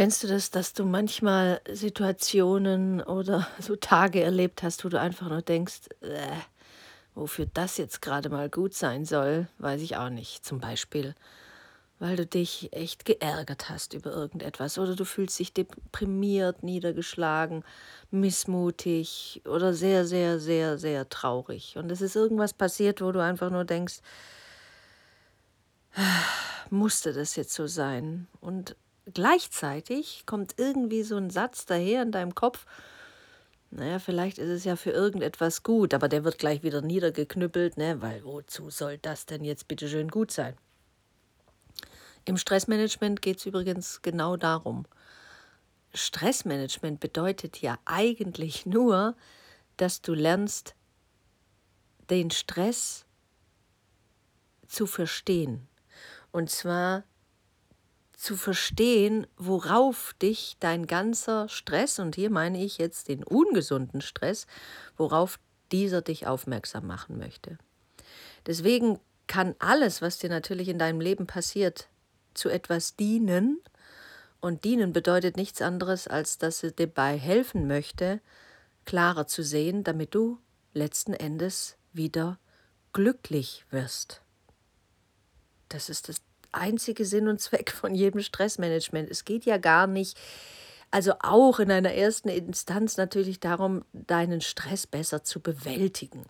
Kennst du das, dass du manchmal Situationen oder so Tage erlebt hast, wo du einfach nur denkst, äh, wofür das jetzt gerade mal gut sein soll, weiß ich auch nicht. Zum Beispiel, weil du dich echt geärgert hast über irgendetwas oder du fühlst dich deprimiert, niedergeschlagen, missmutig oder sehr, sehr, sehr, sehr traurig. Und es ist irgendwas passiert, wo du einfach nur denkst, musste das jetzt so sein? Und gleichzeitig kommt irgendwie so ein Satz daher in deinem Kopf, naja, vielleicht ist es ja für irgendetwas gut, aber der wird gleich wieder niedergeknüppelt, ne? weil wozu soll das denn jetzt bitte schön gut sein? Im Stressmanagement geht es übrigens genau darum. Stressmanagement bedeutet ja eigentlich nur, dass du lernst, den Stress zu verstehen. Und zwar zu verstehen, worauf dich dein ganzer Stress, und hier meine ich jetzt den ungesunden Stress, worauf dieser dich aufmerksam machen möchte. Deswegen kann alles, was dir natürlich in deinem Leben passiert, zu etwas dienen. Und dienen bedeutet nichts anderes, als dass es dir dabei helfen möchte, klarer zu sehen, damit du letzten Endes wieder glücklich wirst. Das ist das einzige Sinn und Zweck von jedem Stressmanagement. Es geht ja gar nicht, also auch in einer ersten Instanz natürlich darum, deinen Stress besser zu bewältigen.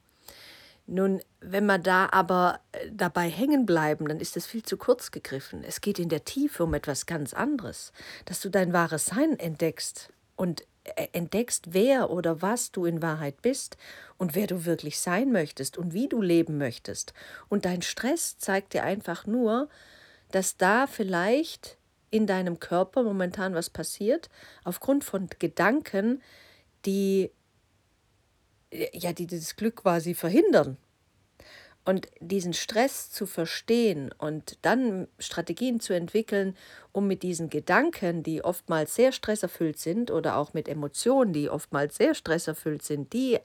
Nun, wenn wir da aber äh, dabei hängen bleiben, dann ist das viel zu kurz gegriffen. Es geht in der Tiefe um etwas ganz anderes, dass du dein wahres Sein entdeckst und äh, entdeckst, wer oder was du in Wahrheit bist und wer du wirklich sein möchtest und wie du leben möchtest. Und dein Stress zeigt dir einfach nur, dass da vielleicht in deinem Körper momentan was passiert, aufgrund von Gedanken, die ja, die dieses Glück quasi verhindern. Und diesen Stress zu verstehen und dann Strategien zu entwickeln, um mit diesen Gedanken, die oftmals sehr stresserfüllt sind, oder auch mit Emotionen, die oftmals sehr stresserfüllt sind, die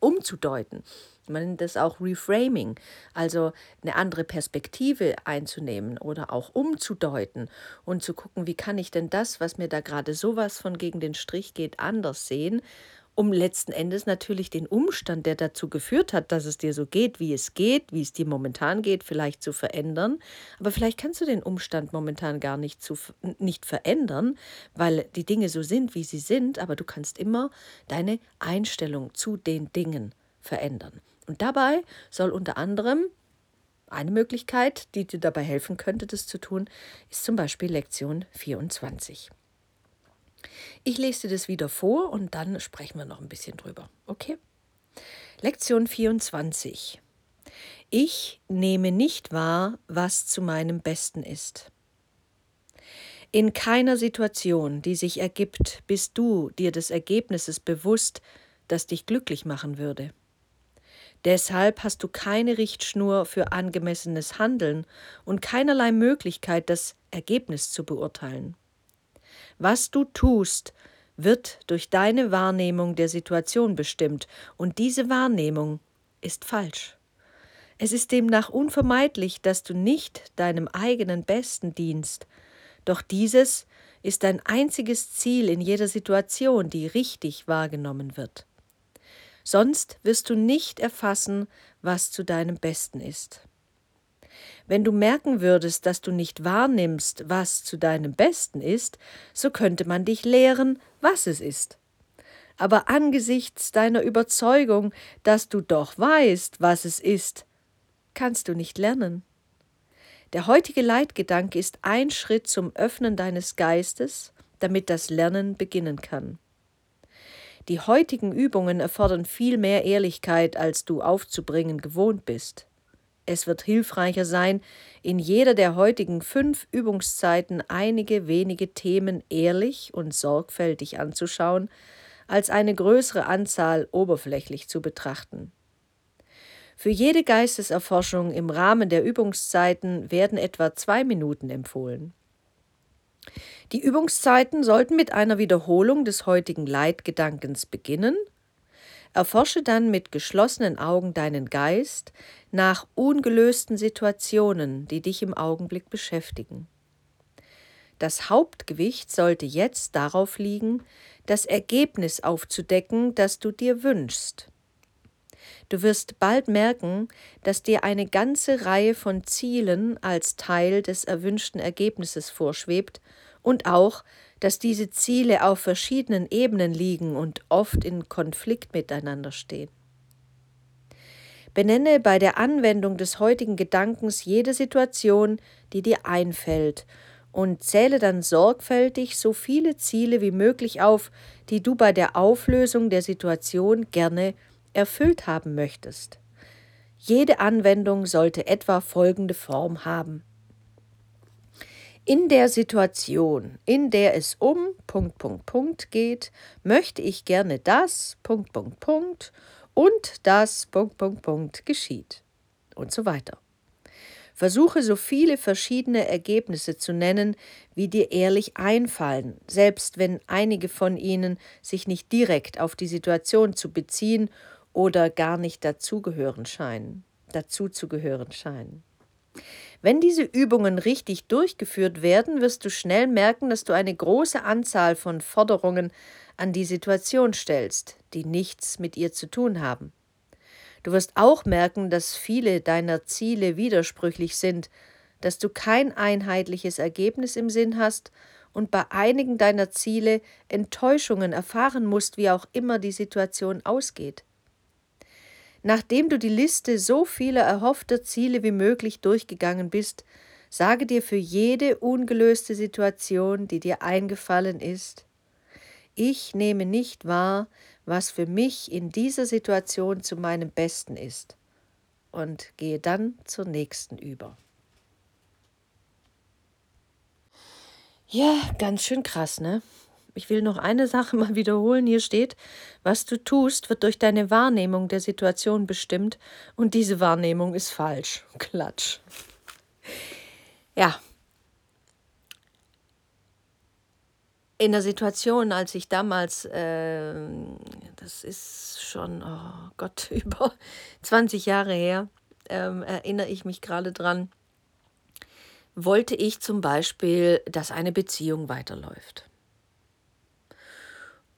umzudeuten. Man nennt das auch Reframing, also eine andere Perspektive einzunehmen oder auch umzudeuten und zu gucken, wie kann ich denn das, was mir da gerade sowas von gegen den Strich geht, anders sehen um letzten Endes natürlich den Umstand, der dazu geführt hat, dass es dir so geht, wie es geht, wie es dir momentan geht, vielleicht zu verändern. Aber vielleicht kannst du den Umstand momentan gar nicht, zu, nicht verändern, weil die Dinge so sind, wie sie sind, aber du kannst immer deine Einstellung zu den Dingen verändern. Und dabei soll unter anderem eine Möglichkeit, die dir dabei helfen könnte, das zu tun, ist zum Beispiel Lektion 24. Ich lese dir das wieder vor und dann sprechen wir noch ein bisschen drüber. Okay? Lektion 24. Ich nehme nicht wahr, was zu meinem Besten ist. In keiner Situation, die sich ergibt, bist du dir des Ergebnisses bewusst, das dich glücklich machen würde. Deshalb hast du keine Richtschnur für angemessenes Handeln und keinerlei Möglichkeit, das Ergebnis zu beurteilen. Was du tust, wird durch deine Wahrnehmung der Situation bestimmt, und diese Wahrnehmung ist falsch. Es ist demnach unvermeidlich, dass du nicht deinem eigenen Besten dienst, doch dieses ist dein einziges Ziel in jeder Situation, die richtig wahrgenommen wird. Sonst wirst du nicht erfassen, was zu deinem Besten ist. Wenn du merken würdest, dass du nicht wahrnimmst, was zu deinem Besten ist, so könnte man dich lehren, was es ist. Aber angesichts deiner Überzeugung, dass du doch weißt, was es ist, kannst du nicht lernen. Der heutige Leitgedanke ist ein Schritt zum Öffnen deines Geistes, damit das Lernen beginnen kann. Die heutigen Übungen erfordern viel mehr Ehrlichkeit, als du aufzubringen gewohnt bist. Es wird hilfreicher sein, in jeder der heutigen fünf Übungszeiten einige wenige Themen ehrlich und sorgfältig anzuschauen, als eine größere Anzahl oberflächlich zu betrachten. Für jede Geisteserforschung im Rahmen der Übungszeiten werden etwa zwei Minuten empfohlen. Die Übungszeiten sollten mit einer Wiederholung des heutigen Leitgedankens beginnen Erforsche dann mit geschlossenen Augen deinen Geist nach ungelösten Situationen, die dich im Augenblick beschäftigen. Das Hauptgewicht sollte jetzt darauf liegen, das Ergebnis aufzudecken, das du dir wünschst. Du wirst bald merken, dass dir eine ganze Reihe von Zielen als Teil des erwünschten Ergebnisses vorschwebt und auch, dass diese Ziele auf verschiedenen Ebenen liegen und oft in Konflikt miteinander stehen. Benenne bei der Anwendung des heutigen Gedankens jede Situation, die dir einfällt, und zähle dann sorgfältig so viele Ziele wie möglich auf, die du bei der Auflösung der Situation gerne erfüllt haben möchtest. Jede Anwendung sollte etwa folgende Form haben. In der Situation, in der es um Punkt, Punkt, Punkt geht, möchte ich gerne das Punkt, Punkt, Punkt und das Punkt, Punkt, Punkt geschieht und so weiter. Versuche so viele verschiedene Ergebnisse zu nennen, wie dir ehrlich einfallen, selbst wenn einige von ihnen sich nicht direkt auf die Situation zu beziehen oder gar nicht dazugehören scheinen, dazu zu gehören scheinen. Wenn diese Übungen richtig durchgeführt werden, wirst du schnell merken, dass du eine große Anzahl von Forderungen an die Situation stellst, die nichts mit ihr zu tun haben. Du wirst auch merken, dass viele deiner Ziele widersprüchlich sind, dass du kein einheitliches Ergebnis im Sinn hast und bei einigen deiner Ziele Enttäuschungen erfahren musst, wie auch immer die Situation ausgeht. Nachdem du die Liste so vieler erhoffter Ziele wie möglich durchgegangen bist, sage dir für jede ungelöste Situation, die dir eingefallen ist, ich nehme nicht wahr, was für mich in dieser Situation zu meinem Besten ist und gehe dann zur nächsten über. Ja, ganz schön krass, ne? Ich will noch eine Sache mal wiederholen. Hier steht, was du tust, wird durch deine Wahrnehmung der Situation bestimmt und diese Wahrnehmung ist falsch. Klatsch. Ja, in der Situation, als ich damals, äh, das ist schon, oh Gott, über 20 Jahre her, ähm, erinnere ich mich gerade dran, wollte ich zum Beispiel, dass eine Beziehung weiterläuft.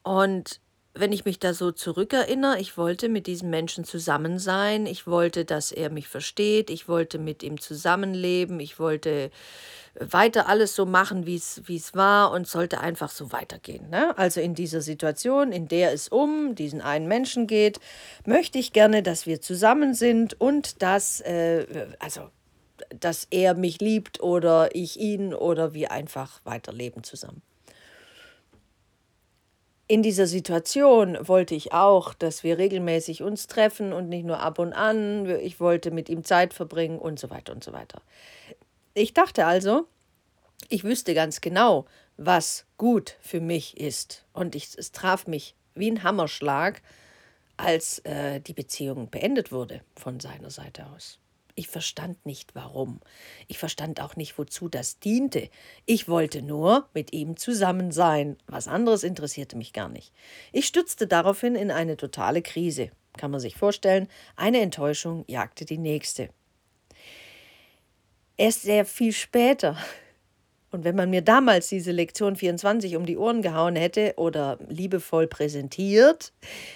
Und wenn ich mich da so zurückerinnere, ich wollte mit diesem Menschen zusammen sein, ich wollte, dass er mich versteht, ich wollte mit ihm zusammenleben, ich wollte weiter alles so machen, wie es war und sollte einfach so weitergehen. Ne? Also in dieser Situation, in der es um diesen einen Menschen geht, möchte ich gerne, dass wir zusammen sind und dass, äh, also, dass er mich liebt oder ich ihn oder wir einfach weiterleben zusammen in dieser Situation wollte ich auch, dass wir regelmäßig uns treffen und nicht nur ab und an. Ich wollte mit ihm Zeit verbringen und so weiter und so weiter. Ich dachte also, ich wüsste ganz genau, was gut für mich ist. Und ich, es traf mich wie ein Hammerschlag, als äh, die Beziehung beendet wurde von seiner Seite aus. Ich verstand nicht warum. Ich verstand auch nicht, wozu das diente. Ich wollte nur mit ihm zusammen sein. Was anderes interessierte mich gar nicht. Ich stürzte daraufhin in eine totale Krise. Kann man sich vorstellen, eine Enttäuschung jagte die nächste. Erst sehr viel später und wenn man mir damals diese Lektion 24 um die Ohren gehauen hätte oder liebevoll präsentiert,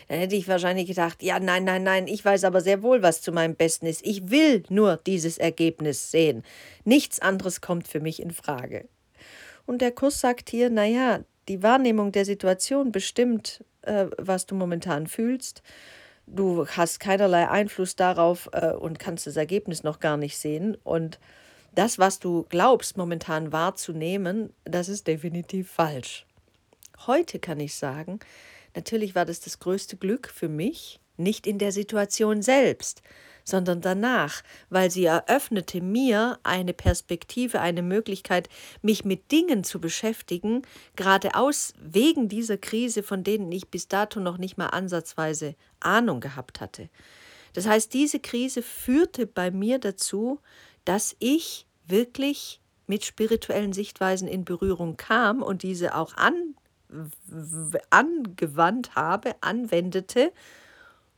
dann hätte ich wahrscheinlich gedacht, ja, nein, nein, nein, ich weiß aber sehr wohl, was zu meinem Besten ist. Ich will nur dieses Ergebnis sehen. Nichts anderes kommt für mich in Frage. Und der Kurs sagt hier, naja, die Wahrnehmung der Situation bestimmt, äh, was du momentan fühlst. Du hast keinerlei Einfluss darauf äh, und kannst das Ergebnis noch gar nicht sehen. Und das, was du glaubst momentan wahrzunehmen, das ist definitiv falsch. Heute kann ich sagen, natürlich war das das größte Glück für mich, nicht in der Situation selbst, sondern danach, weil sie eröffnete mir eine Perspektive, eine Möglichkeit, mich mit Dingen zu beschäftigen, geradeaus wegen dieser Krise, von denen ich bis dato noch nicht mal ansatzweise Ahnung gehabt hatte. Das heißt, diese Krise führte bei mir dazu, dass ich wirklich mit spirituellen Sichtweisen in Berührung kam und diese auch an, angewandt habe, anwendete,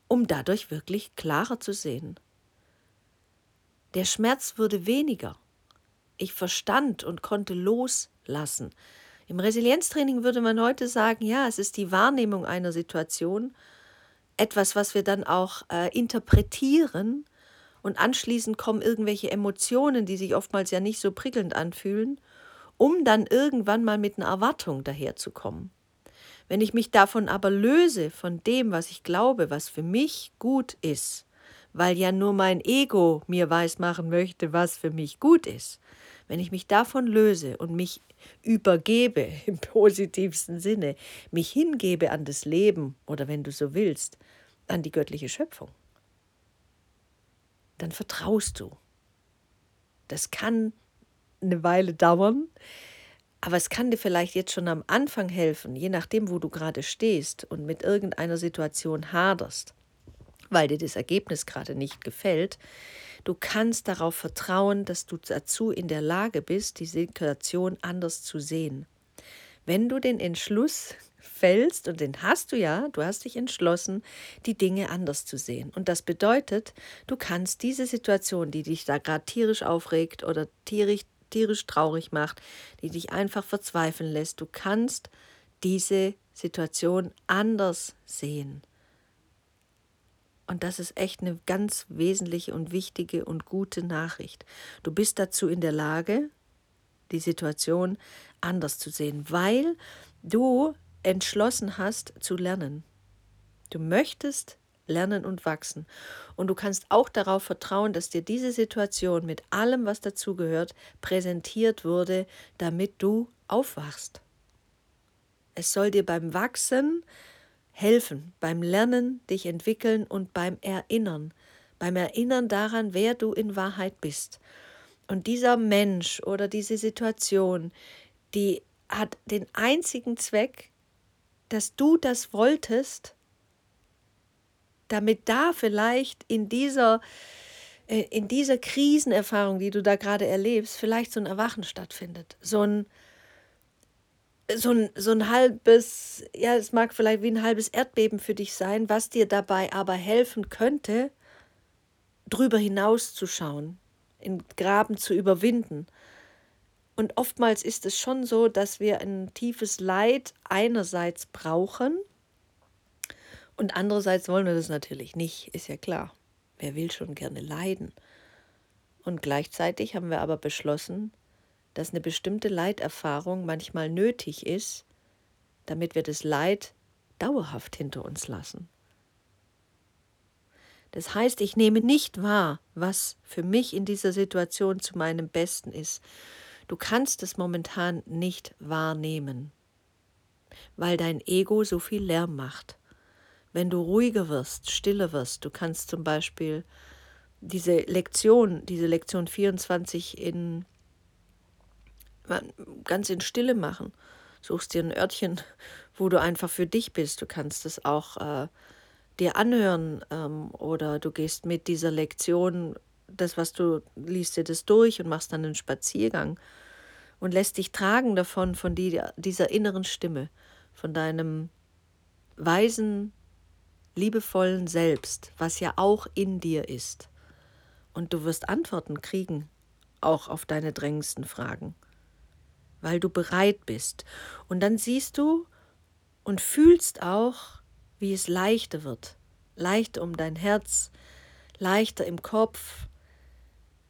um dadurch wirklich klarer zu sehen. Der Schmerz wurde weniger. Ich verstand und konnte loslassen lassen. Im Resilienztraining würde man heute sagen, ja, es ist die Wahrnehmung einer Situation, etwas, was wir dann auch äh, interpretieren und anschließend kommen irgendwelche Emotionen, die sich oftmals ja nicht so prickelnd anfühlen, um dann irgendwann mal mit einer Erwartung daherzukommen. Wenn ich mich davon aber löse, von dem, was ich glaube, was für mich gut ist, weil ja nur mein Ego mir weismachen möchte, was für mich gut ist, wenn ich mich davon löse und mich übergebe im positivsten Sinne, mich hingebe an das Leben oder wenn du so willst, an die göttliche Schöpfung, dann vertraust du. Das kann eine Weile dauern, aber es kann dir vielleicht jetzt schon am Anfang helfen, je nachdem, wo du gerade stehst und mit irgendeiner Situation haderst, weil dir das Ergebnis gerade nicht gefällt, Du kannst darauf vertrauen, dass du dazu in der Lage bist, die Situation anders zu sehen. Wenn du den Entschluss fällst, und den hast du ja, du hast dich entschlossen, die Dinge anders zu sehen. Und das bedeutet, du kannst diese Situation, die dich da gerade tierisch aufregt oder tierisch, tierisch traurig macht, die dich einfach verzweifeln lässt, du kannst diese Situation anders sehen. Und das ist echt eine ganz wesentliche und wichtige und gute Nachricht. Du bist dazu in der Lage, die Situation anders zu sehen, weil du entschlossen hast zu lernen. Du möchtest lernen und wachsen. Und du kannst auch darauf vertrauen, dass dir diese Situation mit allem, was dazugehört, präsentiert wurde, damit du aufwachst. Es soll dir beim Wachsen helfen beim Lernen, dich entwickeln und beim Erinnern, beim Erinnern daran, wer du in Wahrheit bist. Und dieser Mensch oder diese Situation, die hat den einzigen Zweck, dass du das wolltest, damit da vielleicht in dieser äh, in dieser Krisenerfahrung, die du da gerade erlebst, vielleicht so ein Erwachen stattfindet, so ein so ein, so ein halbes, ja, es mag vielleicht wie ein halbes Erdbeben für dich sein, was dir dabei aber helfen könnte, drüber hinauszuschauen, in Graben zu überwinden. Und oftmals ist es schon so, dass wir ein tiefes Leid einerseits brauchen und andererseits wollen wir das natürlich nicht, ist ja klar. Wer will schon gerne leiden? Und gleichzeitig haben wir aber beschlossen, dass eine bestimmte Leiterfahrung manchmal nötig ist, damit wir das Leid dauerhaft hinter uns lassen. Das heißt, ich nehme nicht wahr, was für mich in dieser Situation zu meinem Besten ist. Du kannst es momentan nicht wahrnehmen, weil dein Ego so viel Lärm macht. Wenn du ruhiger wirst, stiller wirst, du kannst zum Beispiel diese Lektion, diese Lektion 24 in ganz in Stille machen. Suchst dir ein Örtchen, wo du einfach für dich bist. Du kannst es auch äh, dir anhören ähm, oder du gehst mit dieser Lektion, das, was du liest dir das durch und machst dann einen Spaziergang und lässt dich tragen davon, von die, dieser inneren Stimme, von deinem weisen, liebevollen Selbst, was ja auch in dir ist. Und du wirst Antworten kriegen, auch auf deine drängendsten Fragen weil du bereit bist. Und dann siehst du und fühlst auch, wie es leichter wird. Leichter um dein Herz, leichter im Kopf.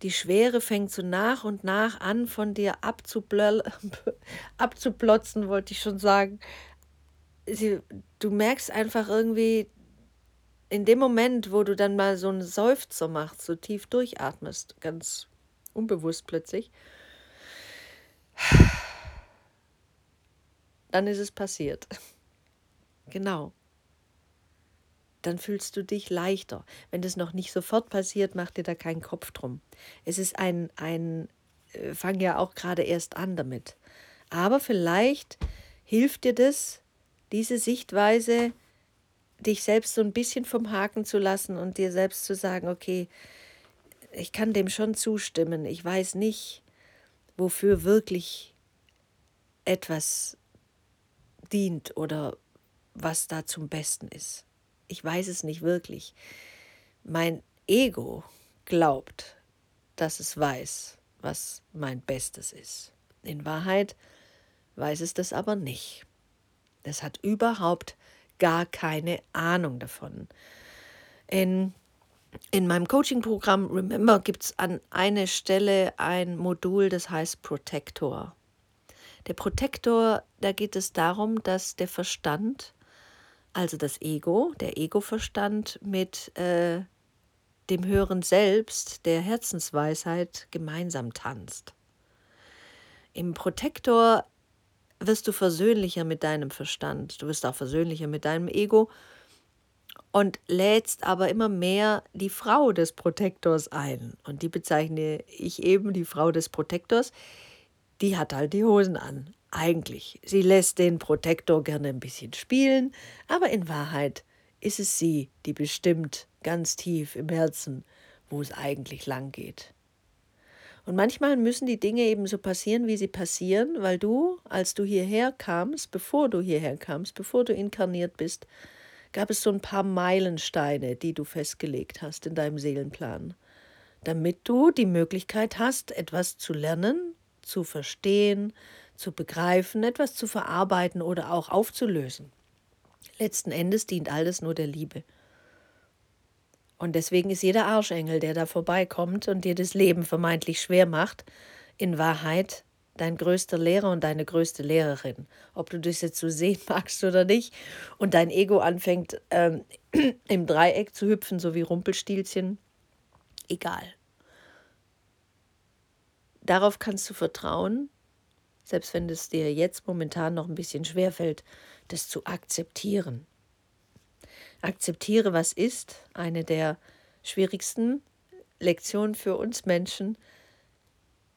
Die Schwere fängt so nach und nach an, von dir abzuplotzen, wollte ich schon sagen. Sie, du merkst einfach irgendwie, in dem Moment, wo du dann mal so einen Seufzer machst, so tief durchatmest, ganz unbewusst plötzlich, dann ist es passiert. Genau. Dann fühlst du dich leichter. Wenn das noch nicht sofort passiert, mach dir da keinen Kopf drum. Es ist ein, ein, äh, fang ja auch gerade erst an damit. Aber vielleicht hilft dir das, diese Sichtweise, dich selbst so ein bisschen vom Haken zu lassen und dir selbst zu sagen, okay, ich kann dem schon zustimmen. Ich weiß nicht, wofür wirklich etwas dient oder was da zum Besten ist. Ich weiß es nicht wirklich. Mein Ego glaubt, dass es weiß, was mein Bestes ist. In Wahrheit weiß es das aber nicht. Das hat überhaupt gar keine Ahnung davon. In, in meinem Coaching-Programm Remember gibt es an einer Stelle ein Modul, das heißt Protector. Der Protektor, da geht es darum, dass der Verstand, also das Ego, der Ego-Verstand mit äh, dem höheren Selbst, der Herzensweisheit, gemeinsam tanzt. Im Protektor wirst du versöhnlicher mit deinem Verstand, du wirst auch versöhnlicher mit deinem Ego und lädst aber immer mehr die Frau des Protektors ein. Und die bezeichne ich eben, die Frau des Protektors, die hat halt die Hosen an. Eigentlich. Sie lässt den Protektor gerne ein bisschen spielen, aber in Wahrheit ist es sie, die bestimmt ganz tief im Herzen, wo es eigentlich lang geht. Und manchmal müssen die Dinge eben so passieren, wie sie passieren, weil du, als du hierher kamst, bevor du hierher kamst, bevor du inkarniert bist, gab es so ein paar Meilensteine, die du festgelegt hast in deinem Seelenplan, damit du die Möglichkeit hast, etwas zu lernen, zu verstehen, zu begreifen, etwas zu verarbeiten oder auch aufzulösen. Letzten Endes dient alles nur der Liebe. Und deswegen ist jeder Arschengel, der da vorbeikommt und dir das Leben vermeintlich schwer macht, in Wahrheit dein größter Lehrer und deine größte Lehrerin. Ob du das jetzt so sehen magst oder nicht. Und dein Ego anfängt ähm, im Dreieck zu hüpfen, so wie Rumpelstilzchen. Egal. Darauf kannst du vertrauen, selbst wenn es dir jetzt momentan noch ein bisschen schwer fällt, das zu akzeptieren. Akzeptiere, was ist, eine der schwierigsten Lektionen für uns Menschen,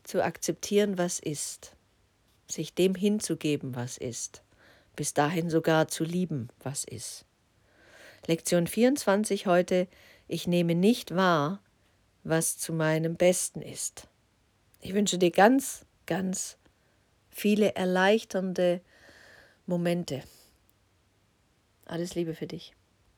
zu akzeptieren, was ist, sich dem hinzugeben, was ist, bis dahin sogar zu lieben, was ist. Lektion 24 heute, ich nehme nicht wahr, was zu meinem Besten ist. Ich wünsche dir ganz, ganz viele erleichternde Momente. Alles Liebe für dich.